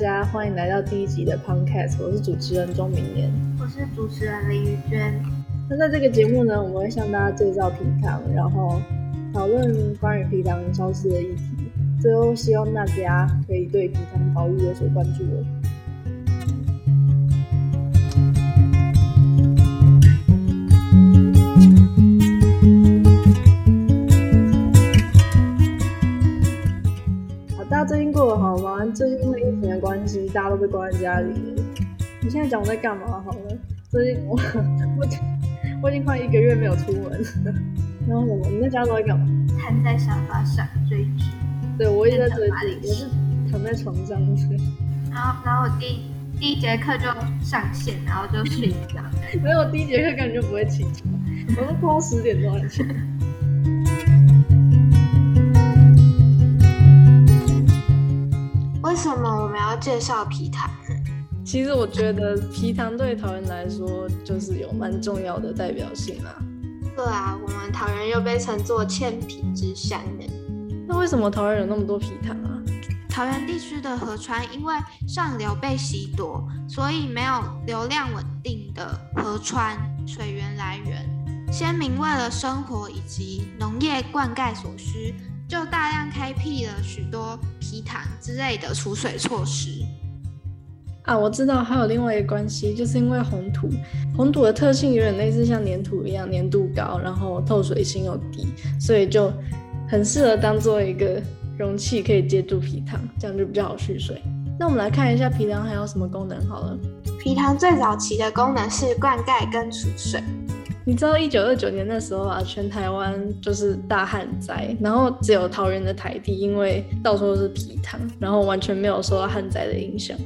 家，欢迎来到第一集的 Podcast，我是主持人钟明年，我是主持人林宇娟。那在这个节目呢，我们会向大家介绍皮糖，然后讨论关于皮糖消失的议题，最后希望大家可以对皮糖保育有所关注哦。大家最近过得好吗？最近因为疫情的关系，大家都被关在家里。你现在讲我在干嘛好了？最近我我我已经快一个月没有出门了。然后我们在家都在干嘛？瘫在沙发上追剧。对，我一直在追剧，我是躺在床上睡。然后，然后我第第一节课就上线，然后就睡觉。没有，第一节课根本就不会起床，我都拖到十点钟才起。为什么我们要介绍皮糖呢？其实我觉得皮糖对桃园来说就是有蛮重要的代表性啊。对啊，我们桃园又被称作千皮之乡呢。那为什么桃园有那么多皮糖啊？桃园地区的河川因为上流被洗夺，所以没有流量稳定的河川水源来源。先民为了生活以及农业灌溉所需，就大量开辟了许多皮塘之类的储水措施。啊，我知道还有另外一个关系，就是因为红土，红土的特性有点类似像粘土一样，粘度高，然后透水性又低，所以就很适合当做一个容器，可以接住皮糖，这样就比较好蓄水。那我们来看一下皮糖还有什么功能好了。皮糖最早期的功能是灌溉跟储水。你知道一九二九年那时候啊，全台湾就是大旱灾，然后只有桃园的台地，因为到处都是皮糖，然后完全没有受到旱灾的影响。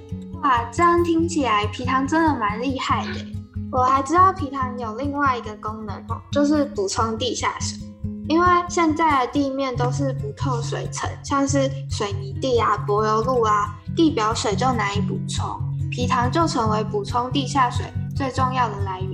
哇，这样听起来皮塘真的蛮厉害的。我还知道皮塘有另外一个功能哦，就是补充地下水。因为现在的地面都是不透水层，像是水泥地啊、柏油路啊，地表水就难以补充，皮塘就成为补充地下水最重要的来源。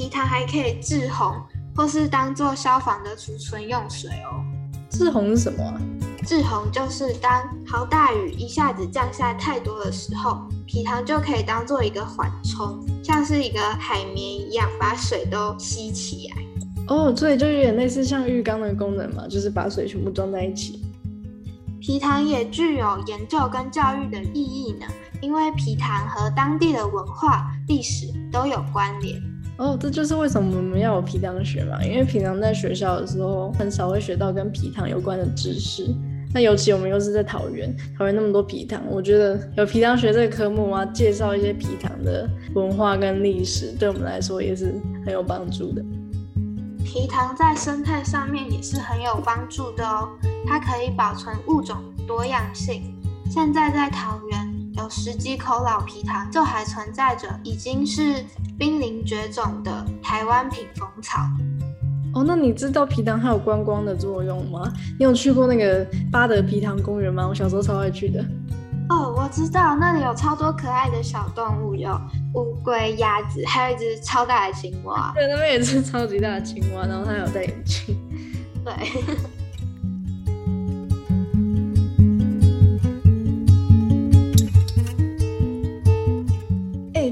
皮糖还可以制洪，或是当做消防的储存用水哦。制洪是什么啊？制洪就是当好大雨一下子降下太多的时候，皮糖就可以当做一个缓冲，像是一个海绵一样，把水都吸起来。哦，所以就有点类似像浴缸的功能嘛，就是把水全部装在一起。皮糖也具有研究跟教育的意义呢，因为皮糖和当地的文化、历史都有关联。哦，这就是为什么我们要有皮糖学嘛，因为平常在学校的时候很少会学到跟皮糖有关的知识。那尤其我们又是在桃园，桃园那么多皮糖，我觉得有皮糖学这个科目啊，介绍一些皮糖的文化跟历史，对我们来说也是很有帮助的。皮糖在生态上面也是很有帮助的哦，它可以保存物种多样性。现在在桃园有十几口老皮糖，就还存在着已经是濒临绝种的台湾品风草。哦，那你知道皮糖还有观光的作用吗？你有去过那个巴德皮塘公园吗？我小时候超爱去的。哦，我知道那里有超多可爱的小动物，有乌龟、鸭子，还有一只超大的青蛙。对，那边也是超级大的青蛙，然后它有戴眼镜。对。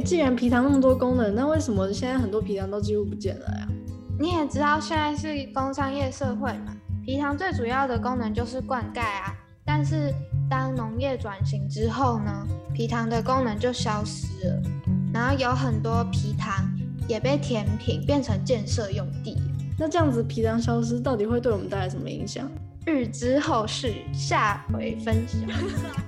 既然皮糖那么多功能，那为什么现在很多皮糖都几乎不见了呀？你也知道现在是工商业社会嘛，皮糖最主要的功能就是灌溉啊。但是当农业转型之后呢，皮糖的功能就消失了，然后有很多皮糖也被填平，变成建设用地。那这样子皮糖消失，到底会对我们带来什么影响？欲知后事，下回分享。